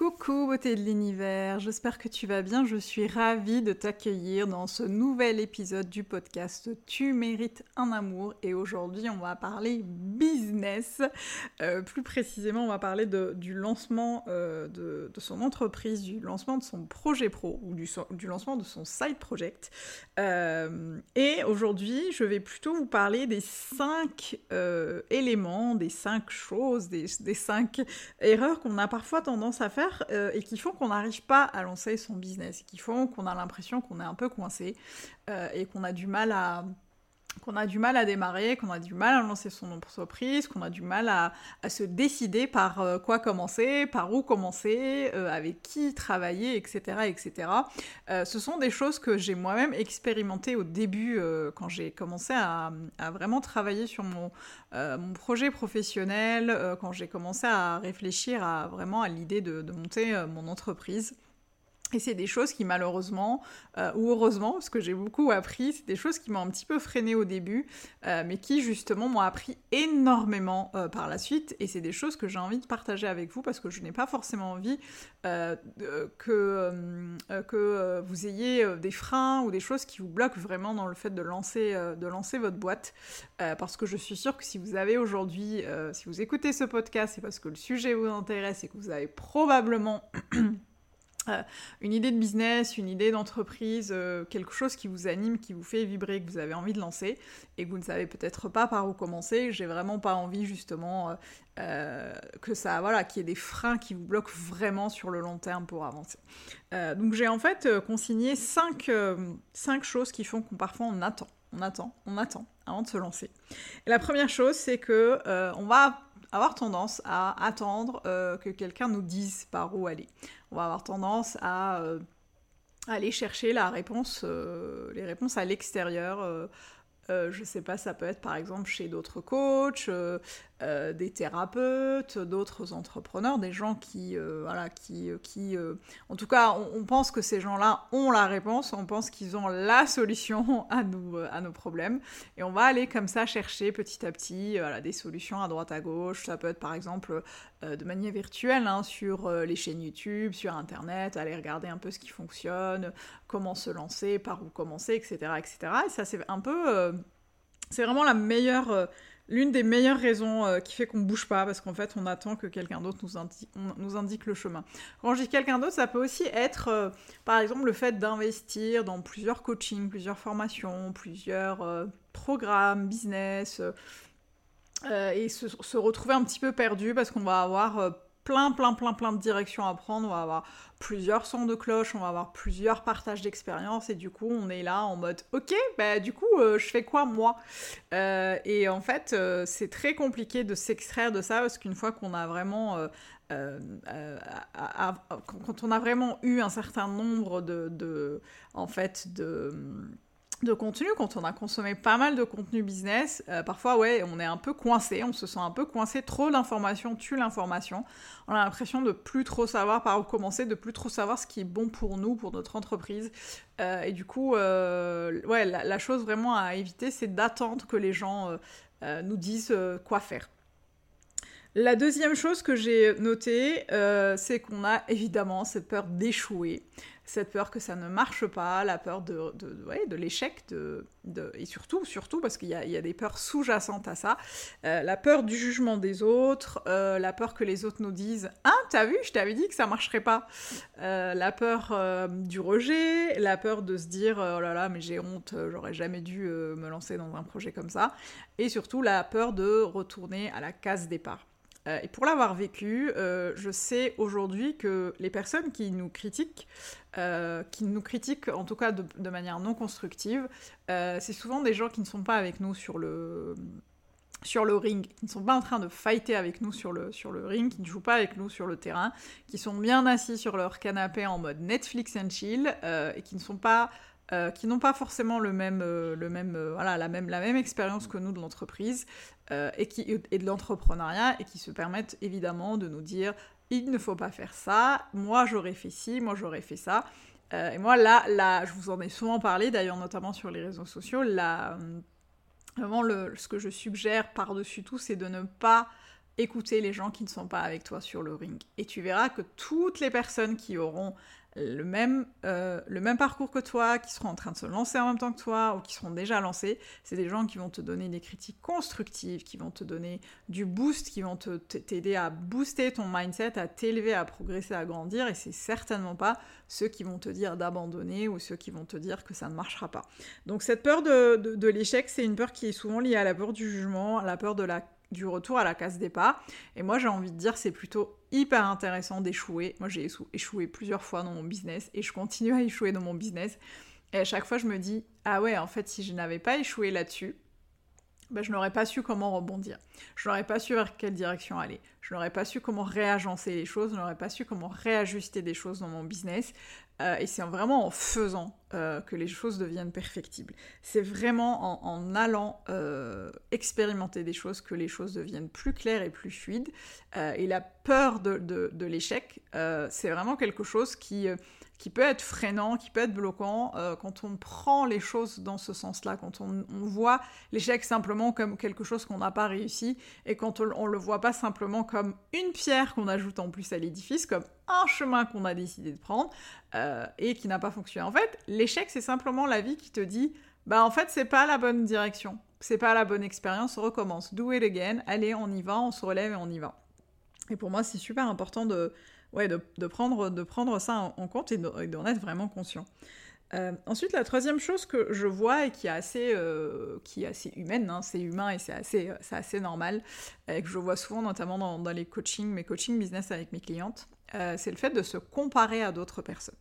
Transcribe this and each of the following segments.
Coucou beauté de l'univers, j'espère que tu vas bien, je suis ravie de t'accueillir dans ce nouvel épisode du podcast Tu mérites un amour. Et aujourd'hui on va parler business, euh, plus précisément on va parler du lancement euh, de, son entreprise, du lancement de son projet pro ou du, lancement de son side project. Euh, et aujourd'hui je vais plutôt vous parler des cinq éléments, des cinq choses, des cinq erreurs qu'on a parfois tendance à faire euh, et qui font qu'on n'arrive pas à lancer son business, qui font qu'on a l'impression qu'on est un peu coincé euh, et qu'on a du mal à qu'on a du mal à démarrer, qu'on a du mal à lancer son entreprise, qu'on a du mal à, se décider par euh, quoi commencer, par où commencer, euh, avec qui travailler, etc. etc. Euh, ce sont des choses que j'ai moi-même expérimentées au début, quand j'ai commencé à, vraiment travailler sur mon, mon projet professionnel, quand j'ai commencé à réfléchir à, vraiment à l'idée de monter mon entreprise. Et c'est des choses qui malheureusement, euh, ou heureusement, parce que j'ai beaucoup appris, c'est des choses qui m'ont un petit peu freiné au début, euh, mais qui justement m'ont appris énormément euh, par la suite. Et c'est des choses que j'ai envie de partager avec vous parce que je n'ai pas forcément envie que, que vous ayez des freins ou des choses qui vous bloquent vraiment dans le fait de lancer, de lancer votre boîte. parce que je suis sûre que si vous avez aujourd'hui, si vous écoutez ce podcast, c'est parce que le sujet vous intéresse et que vous avez probablement... Euh, une idée de business, une idée d'entreprise, euh, quelque chose qui vous anime, qui vous fait vibrer, que vous avez envie de lancer et que vous ne savez peut-être pas par où commencer. J'ai vraiment pas envie justement euh, que ça, voilà, qu'il y ait des freins qui vous bloquent vraiment sur le long terme pour avancer. donc j'ai en fait consigné cinq, cinq choses qui font qu'on parfois on attend, on attend, on attend avant de se lancer. Et la première chose, c'est que on va avoir tendance à attendre que quelqu'un nous dise par où aller on va avoir tendance à euh, aller chercher la réponse, euh, les réponses à l'extérieur. Euh, je sais pas, ça peut être par exemple chez d'autres coachs, des thérapeutes, d'autres entrepreneurs, des gens qui, voilà, qui, qui en tout cas, on, pense que ces gens-là ont la réponse, on pense qu'ils ont la solution à, nous, à nos problèmes, et on va aller comme ça chercher petit à petit voilà, des solutions à droite à gauche. Ça peut être par exemple euh, de manière virtuelle hein, sur euh, les chaînes YouTube, sur Internet, aller regarder un peu ce qui fonctionne, comment se lancer, par où commencer, etc. etc. Et ça, c'est un peu... Euh, c'est vraiment la meilleure... L'une des meilleures raisons qui fait qu'on bouge pas, parce qu'en fait, on attend que quelqu'un d'autre nous, indique le chemin. Quand je dis quelqu'un d'autre, ça peut aussi être, par exemple, le fait d'investir dans plusieurs coachings, plusieurs formations, plusieurs programmes, business, euh, et se, retrouver un petit peu perdu parce qu'on va avoir euh, plein, plein, plein, plein de directions à prendre. On va avoir plusieurs sons de cloche, on va avoir plusieurs partages d'expérience et du coup, on est là en mode OK, bah du coup, euh, je fais quoi moi? Et en fait, c'est très compliqué de s'extraire de ça parce qu'une fois qu'on a vraiment. quand on a vraiment eu un certain nombre de en fait, de de contenu, quand on a consommé pas mal de contenu business, euh, parfois on est un peu coincé, on se sent un peu coincé, trop d'informations tue l'information. On a l'impression de plus trop savoir par où commencer, de plus trop savoir ce qui est bon pour nous, pour notre entreprise. Euh, et du coup, euh, ouais, la, chose vraiment à éviter, c'est d'attendre que les gens nous disent quoi faire. La deuxième chose que j'ai notée, c'est qu'on a évidemment cette peur d'échouer cette peur que ça ne marche pas, la peur de, de, l'échec, de, et surtout, surtout parce qu'il y, y a, des peurs sous-jacentes à ça, euh, la peur du jugement des autres, euh, la peur que les autres nous disent « Ah, t'as vu, je t'avais dit que ça marcherait pas. Euh, La peur du rejet, la peur de se dire « Oh là là, mais j'ai honte, j'aurais jamais dû me lancer dans un projet comme ça », et surtout la peur de retourner à la case départ. Et pour l'avoir vécu, je sais aujourd'hui que les personnes qui nous critiquent, qui nous critiquent en tout cas de manière non constructive, c'est souvent des gens qui ne sont pas avec nous sur le sur le ring, qui ne sont pas en train de fighter avec nous sur le, sur le ring, qui ne jouent pas avec nous sur le terrain, qui sont bien assis sur leur canapé en mode Netflix and chill, euh, et qui ne sont pas euh, qui n'ont pas forcément le même, euh, le même, voilà, la même, la même expérience que nous de l'entreprise et, qui, et de l'entrepreneuriat et qui se permettent évidemment de nous dire il ne faut pas faire ça, moi j'aurais fait ci, moi j'aurais fait ça. et moi là, là, je vous en ai souvent parlé d'ailleurs notamment sur les réseaux sociaux, la Vraiment, ce que je suggère par-dessus tout, c'est de ne pas écouter les gens qui ne sont pas avec toi sur le ring. Et tu verras que toutes les personnes qui auront le même, euh, le même parcours que toi, qui seront en train de se lancer en même temps que toi ou qui seront déjà lancés, c'est des gens qui vont te donner des critiques constructives, qui vont te donner du boost, qui vont t'aider à booster ton mindset, à t'élever, à progresser, à grandir. Et c'est certainement pas ceux qui vont te dire d'abandonner ou ceux qui vont te dire que ça ne marchera pas. Donc cette peur de, de l'échec, c'est une peur qui est souvent liée à la peur du jugement, à la peur de la du retour à la case départ. Et moi, j'ai envie de dire, c'est plutôt hyper intéressant d'échouer. Moi, j'ai échoué plusieurs fois dans mon business et je continue à échouer dans mon business. Et à chaque fois, je me dis, ah ouais, en fait, si je n'avais pas échoué là-dessus, ben, je n'aurais pas su comment rebondir. Je n'aurais pas su vers quelle direction aller. Je n'aurais pas su comment réagencer les choses. Je n'aurais pas su comment réajuster des choses dans mon business. Euh, et c'est vraiment en faisant euh, que les choses deviennent perfectibles. C'est vraiment en, allant euh, expérimenter des choses que les choses deviennent plus claires et plus fluides. et la peur de, de l'échec, c'est vraiment quelque chose qui qui peut être freinant, qui peut être bloquant euh, quand on prend les choses dans ce sens-là, quand on, voit l'échec simplement comme quelque chose qu'on n'a pas réussi et quand on, ne le voit pas simplement comme une pierre qu'on ajoute en plus à l'édifice, comme un chemin qu'on a décidé de prendre euh, et qui n'a pas fonctionné. En fait, l'échec c'est simplement la vie qui te dit bah en fait c'est pas la bonne direction, c'est pas la bonne expérience, on recommence, do it again, allez on y va, on se relève et on y va. Et pour moi c'est super important de ouais, de, prendre, de prendre ça en, compte et d'en être vraiment conscient. Euh, ensuite, la troisième chose que je vois et qui est assez, euh, humaine, hein, c'est humain et c'est assez, assez normal, et que je vois souvent notamment dans, dans les coachings, mes coachings business avec mes clientes, euh, c'est le fait de se comparer à d'autres personnes.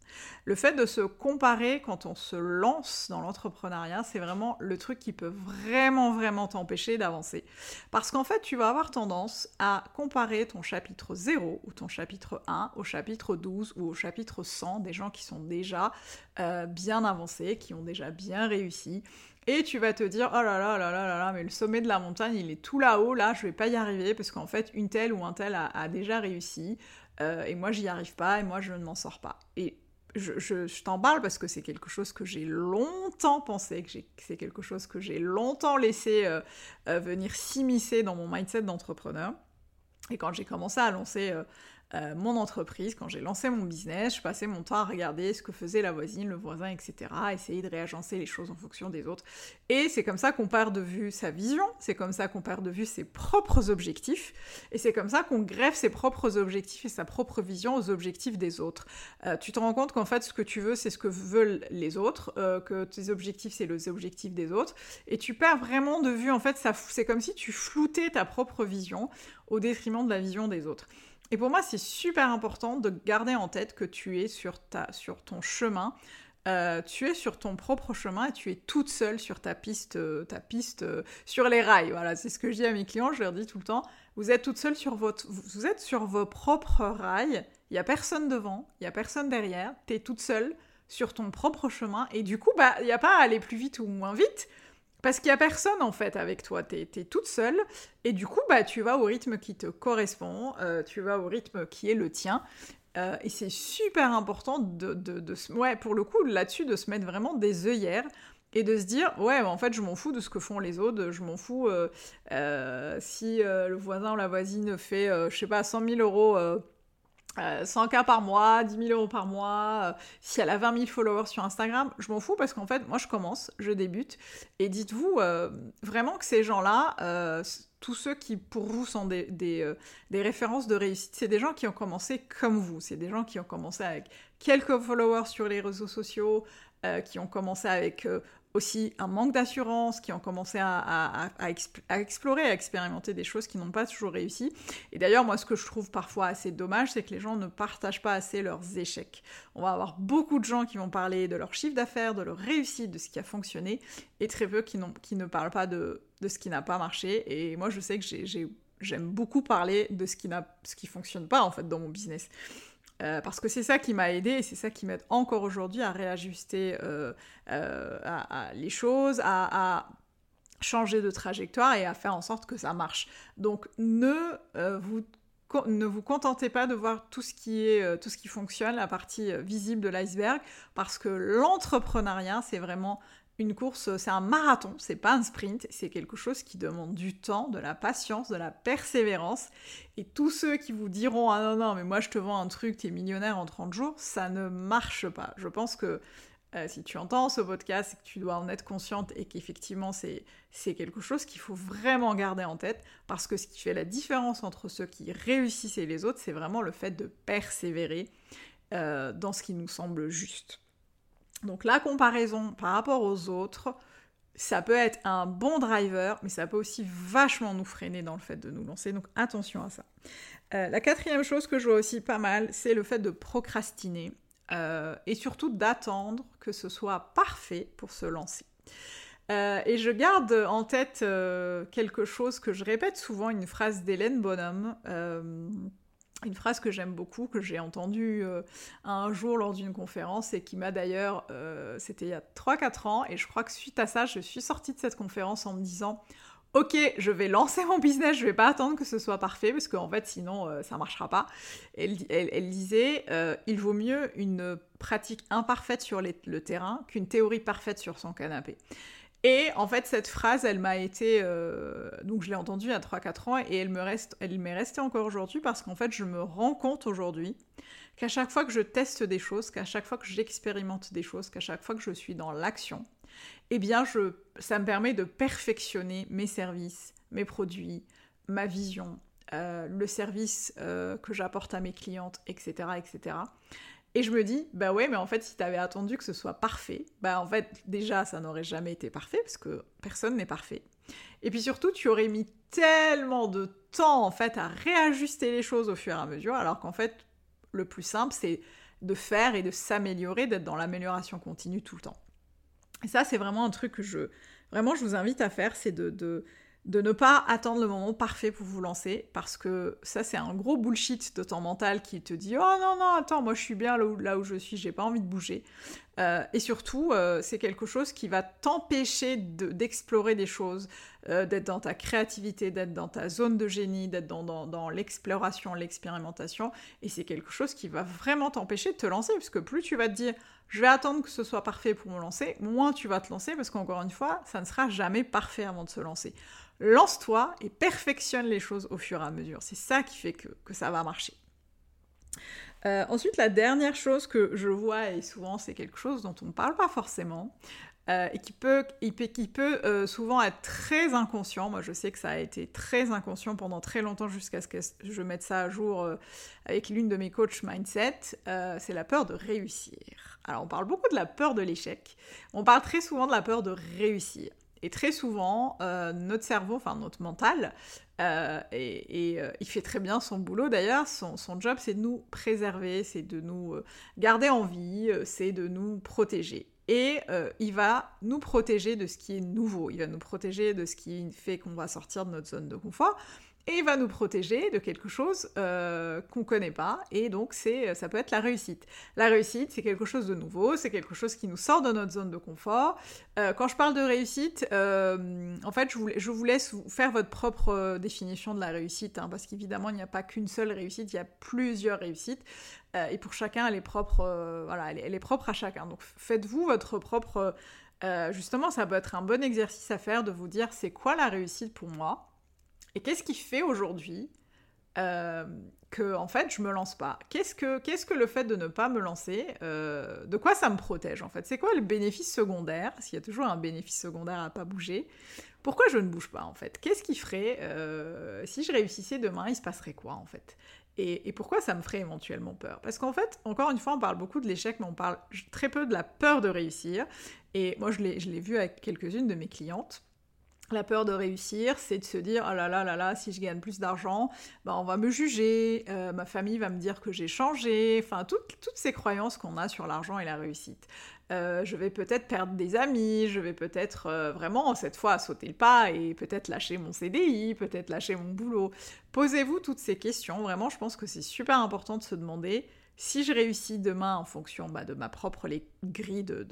Le fait de se comparer quand on se lance dans l'entrepreneuriat, c'est vraiment le truc qui peut vraiment, vraiment t'empêcher d'avancer. Parce qu'en fait, tu vas avoir tendance à comparer ton chapitre 0 ou ton chapitre 1 au chapitre 12 ou au chapitre 100 des gens qui sont déjà euh, bien avancés, qui ont déjà bien réussi. Et tu vas te dire, oh là là là là là là, mais le sommet de la montagne, il est tout là-haut, là, je vais pas y arriver, parce qu'en fait, une telle ou un tel a déjà réussi. Euh, et moi j'y arrive pas, et moi je ne m'en sors pas. Et je, t'en parle parce que c'est quelque chose que j'ai longtemps pensé, que c'est quelque chose que j'ai longtemps laissé euh, euh, venir s'immiscer dans mon mindset d'entrepreneur. Et quand j'ai commencé à lancer euh, mon entreprise, quand j'ai lancé mon business, je passais mon temps à regarder ce que faisait la voisine, le voisin, etc., essayer de réagencer les choses en fonction des autres. Et c'est comme ça qu'on perd de vue sa vision, c'est comme ça qu'on perd de vue ses propres objectifs, et c'est comme ça qu'on greffe ses propres objectifs et sa propre vision aux objectifs des autres. Euh, tu te rends compte qu'en fait, ce que tu veux, c'est ce que veulent les autres, euh, que tes objectifs, c'est les objectifs des autres, et tu perds vraiment de vue, en fait, c'est comme si tu floutais ta propre vision au détriment de la vision des autres. Et pour moi, c'est super important de garder en tête que tu es sur, ta, sur ton chemin. Euh, tu es sur ton propre chemin et tu es toute seule sur ta piste, euh, ta piste euh, sur les rails. Voilà, c'est ce que je dis à mes clients, je leur dis tout le temps. Vous êtes toute seule sur votre, vous êtes sur vos propres rails. Il y a personne devant, il y a personne derrière. Tu es toute seule sur ton propre chemin et du coup, bah, il n'y a pas à aller plus vite ou moins vite. Parce qu'il n'y a personne en fait avec toi, tu es, toute seule, et du coup, bah, tu vas au rythme qui te correspond, euh, tu vas au rythme qui est le tien, euh, et c'est super important de, de, ouais, pour le coup, là-dessus, de se mettre vraiment des œillères, et de se dire, ouais, en fait, je m'en fous de ce que font les autres, je m'en fous euh, si le voisin ou la voisine fait, je sais pas, 100 000 euros 100 k par mois, 10 000 euros par mois, euh, si elle a 20 000 followers sur Instagram, je m'en fous parce qu'en fait, moi je commence, je débute, et dites-vous euh, vraiment que ces gens-là, euh, tous ceux qui pour vous sont des, références de réussite, c'est des gens qui ont commencé comme vous, c'est des gens qui ont commencé avec quelques followers sur les réseaux sociaux, qui ont commencé avec aussi un manque d'assurance, qui ont commencé à, explorer, à expérimenter des choses qui n'ont pas toujours réussi. Et d'ailleurs, moi, ce que je trouve parfois assez dommage, c'est que les gens ne partagent pas assez leurs échecs. On va avoir beaucoup de gens qui vont parler de leur chiffre d'affaires, de leur réussite, de ce qui a fonctionné, et très peu qui, qui ne parlent pas de, ce qui n'a pas marché. Et moi, je sais que j'aime beaucoup parler de ce qui ne fonctionne pas, en fait, dans mon business. Euh, parce que c'est ça qui m'a aidé et c'est ça qui m'aide encore aujourd'hui à réajuster euh, euh, les choses, à, changer de trajectoire et à faire en sorte que ça marche. Donc ne vous ne vous contentez pas de voir tout ce qui est tout ce qui fonctionne, la partie visible de l'iceberg, parce que l'entrepreneuriat, c'est vraiment une course, c'est un marathon, c'est pas un sprint, c'est quelque chose qui demande du temps, de la patience, de la persévérance. Et tous ceux qui vous diront Ah non, non, mais moi je te vends un truc, t'es millionnaire en 30 jours, ça ne marche pas. Je pense que euh, si tu entends ce podcast, que tu dois en être consciente et qu'effectivement c'est, c'est quelque chose qu'il faut vraiment garder en tête parce que ce qui fait la différence entre ceux qui réussissent et les autres, c'est vraiment le fait de persévérer euh, dans ce qui nous semble juste. Donc la comparaison par rapport aux autres, ça peut être un bon driver, mais ça peut aussi vachement nous freiner dans le fait de nous lancer. Donc attention à ça. Euh, la quatrième chose que je vois aussi pas mal, c'est le fait de procrastiner euh, et surtout d'attendre que ce soit parfait pour se lancer. Euh, et je garde en tête quelque chose que je répète souvent, une phrase d'Hélène Bonhomme une phrase que j'aime beaucoup, que j'ai entendue euh, un jour lors d'une conférence et qui m'a d'ailleurs, euh, c'était il y a 3-4 ans, et je crois que suite à ça, je suis sortie de cette conférence en me disant Ok, je vais lancer mon business, je vais pas attendre que ce soit parfait parce qu'en fait sinon euh, ça marchera pas. Elle, elle, disait Il vaut mieux une pratique imparfaite sur le terrain qu'une théorie parfaite sur son canapé. Et en fait, cette phrase, elle m'a été. Euh, donc, je l'ai entendue il y a 3-4 ans et elle me reste, m'est restée encore aujourd'hui parce qu'en fait, je me rends compte aujourd'hui qu'à chaque fois que je teste des choses, qu'à chaque fois que j'expérimente des choses, qu'à chaque fois que je suis dans l'action, eh bien, je, ça me permet de perfectionner mes services, mes produits, ma vision, euh, le service euh, que j'apporte à mes clientes, etc., etc. Et je me dis, bah ouais, mais en fait, si t'avais attendu que ce soit parfait, bah en fait, déjà, ça n'aurait jamais été parfait, parce que personne n'est parfait. Et puis surtout, tu aurais mis tellement de temps, en fait, à réajuster les choses au fur et à mesure, alors qu'en fait, le plus simple, c'est de faire et de s'améliorer, d'être dans l'amélioration continue tout le temps. Et ça, c'est vraiment un truc que je... Vraiment, je vous invite à faire, c'est de, de de ne pas attendre le moment parfait pour vous lancer, parce que ça c'est un gros bullshit de ton mental qui te dit oh non non attends moi je suis bien là où, là où je suis, j'ai pas envie de bouger. Euh, et surtout euh, c'est quelque chose qui va t'empêcher d'explorer des choses, euh, d'être dans ta créativité, d'être dans ta zone de génie, d'être dans, l'exploration, l'expérimentation, et c'est quelque chose qui va vraiment t'empêcher de te lancer, parce que plus tu vas te dire je vais attendre que ce soit parfait pour me lancer, moins tu vas te lancer, parce qu'encore une fois, ça ne sera jamais parfait avant de se lancer lance-toi et perfectionne les choses au fur et à mesure. C'est ça qui fait que, ça va marcher. Euh, ensuite, la dernière chose que je vois, et souvent c'est quelque chose dont on ne parle pas forcément, euh, et qui peut, euh, souvent être très inconscient. Moi, je sais que ça a été très inconscient pendant très longtemps jusqu'à ce que je mette ça à jour avec l'une de mes coachs mindset. c'est la peur de réussir. Alors, on parle beaucoup de la peur de l'échec. On parle très souvent de la peur de réussir. Et très souvent, euh, notre cerveau, enfin notre mental, euh, et, euh, il fait très bien son boulot. D'ailleurs, son, job c'est de nous préserver, c'est de nous garder en vie, c'est de nous protéger. Et il va nous protéger de ce qui est nouveau, il va nous protéger de ce qui fait qu'on va sortir de notre zone de confort et va nous protéger de quelque chose euh, qu'on ne connaît pas, et donc c'est, ça peut être la réussite. La réussite, c'est quelque chose de nouveau, c'est quelque chose qui nous sort de notre zone de confort. Euh, quand je parle de réussite, euh, en fait, je vous, vous, laisse faire votre propre définition de la réussite, hein, parce qu'évidemment, il n'y a pas qu'une seule réussite, il y a plusieurs réussites, et pour chacun, elle est propre, voilà, elle est, propre à chacun. Donc faites-vous votre propre... justement, ça peut être un bon exercice à faire de vous dire c'est quoi la réussite pour moi? Et qu'est-ce qui fait aujourd'hui euh, que en fait je me lance pas? Qu'est-ce que qu'est-ce que le fait de ne pas me lancer euh, De quoi ça me protège en fait? C'est quoi le bénéfice secondaire S'il y a toujours un bénéfice secondaire à pas bouger, pourquoi je ne bouge pas en fait? Qu'est-ce qui ferait euh, si je réussissais demain Il se passerait quoi en fait? Et, pourquoi ça me ferait éventuellement peur? Parce qu'en fait, encore une fois, on parle beaucoup de l'échec, mais on parle très peu de la peur de réussir. Et moi, je l'ai vu avec quelques-unes de mes clientes. La peur de réussir, c'est de se dire oh là là là là, si je gagne plus d'argent, bah on va me juger, euh, ma famille va me dire que j'ai changé, enfin toutes, toutes ces croyances qu'on a sur l'argent et la réussite. Euh, je vais peut-être perdre des amis, je vais peut-être euh, vraiment cette fois sauter le pas et peut-être lâcher mon CDI, peut-être lâcher mon boulot. Posez-vous toutes ces questions, vraiment je pense que c'est super important de se demander si je réussis demain en fonction bah, de ma propre grille de,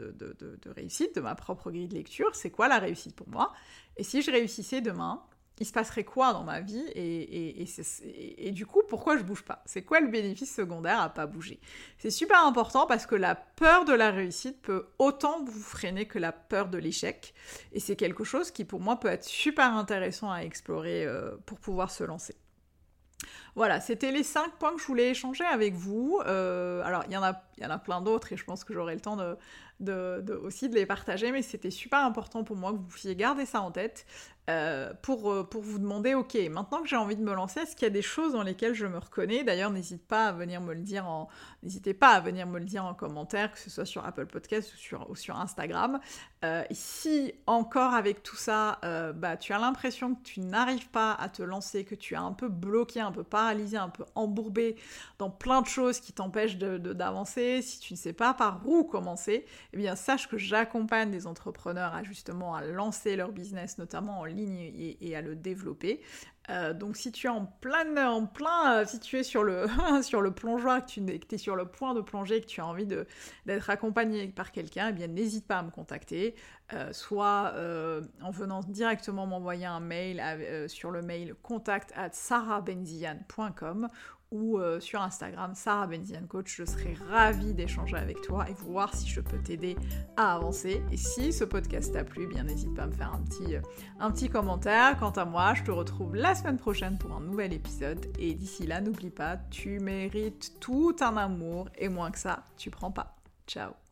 réussite, de ma propre grille de lecture, c'est quoi la réussite pour moi? Et si je réussissais demain, il se passerait quoi dans ma vie? Et, du coup, pourquoi je bouge pas? C'est quoi le bénéfice secondaire à pas bouger? C'est super important parce que la peur de la réussite peut autant vous freiner que la peur de l'échec. Et c'est quelque chose qui, pour moi, peut être super intéressant à explorer euh, pour pouvoir se lancer. Voilà, c'était les cinq points que je voulais échanger avec vous. Euh, alors, il y, en a, y en a plein d'autres et je pense que j'aurai le temps de, aussi de les partager, mais c'était super important pour moi que vous puissiez garder ça en tête. Euh, pour, euh, pour vous demander, ok, maintenant que j'ai envie de me lancer, est-ce qu'il y a des choses dans lesquelles je me reconnais? D'ailleurs, n'hésite pas à venir me le dire en, n'hésitez pas à venir me le dire en commentaire, que ce soit sur Apple Podcast ou sur, Instagram. Euh, si encore avec tout ça, bah, tu as l'impression que tu n'arrives pas à te lancer, que tu es un peu bloqué, un peu paralysé, un peu embourbé dans plein de choses qui t'empêchent de, si tu ne sais pas par où commencer, eh bien sache que j'accompagne des entrepreneurs à justement à lancer leur business, notamment en ligne et, à le développer. Euh, donc si tu es en plein, en plein euh, si tu es sur le, sur le plongeoir, que tu es sur le point de plonger, que tu as envie d'être accompagné par quelqu'un, eh bien n'hésite pas à me contacter, euh, soit en venant directement m'envoyer un mail sur le mail contact at sarahbenzian.com ou euh, sur Instagram, Sarah Benzian Coach. Je serai ravie d'échanger avec toi et voir si je peux t'aider à avancer. Et si ce podcast t'a plu, bien n'hésite pas à me faire un petit, euh, un petit commentaire. Quant à moi, je te retrouve la semaine prochaine pour un nouvel épisode. Et d'ici là, n'oublie pas, tu mérites tout un amour et moins que ça, tu prends pas. Ciao